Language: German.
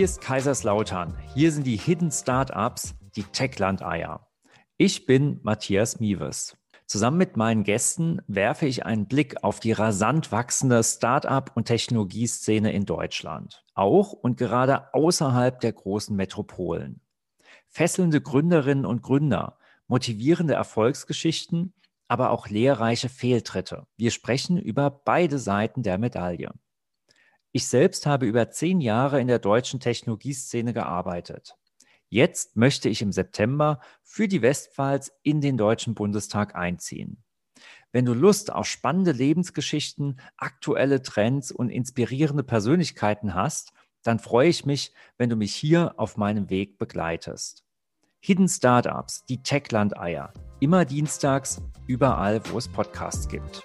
Hier ist Kaiserslautern. Hier sind die Hidden Startups, die Techland-Eier. Ich bin Matthias Mieves. Zusammen mit meinen Gästen werfe ich einen Blick auf die rasant wachsende Startup- und Technologieszene in Deutschland, auch und gerade außerhalb der großen Metropolen. Fesselnde Gründerinnen und Gründer, motivierende Erfolgsgeschichten, aber auch lehrreiche Fehltritte. Wir sprechen über beide Seiten der Medaille. Ich selbst habe über zehn Jahre in der deutschen Technologieszene gearbeitet. Jetzt möchte ich im September für die Westpfalz in den Deutschen Bundestag einziehen. Wenn du Lust auf spannende Lebensgeschichten, aktuelle Trends und inspirierende Persönlichkeiten hast, dann freue ich mich, wenn du mich hier auf meinem Weg begleitest. Hidden Startups, die Techland-Eier. Immer dienstags, überall, wo es Podcasts gibt.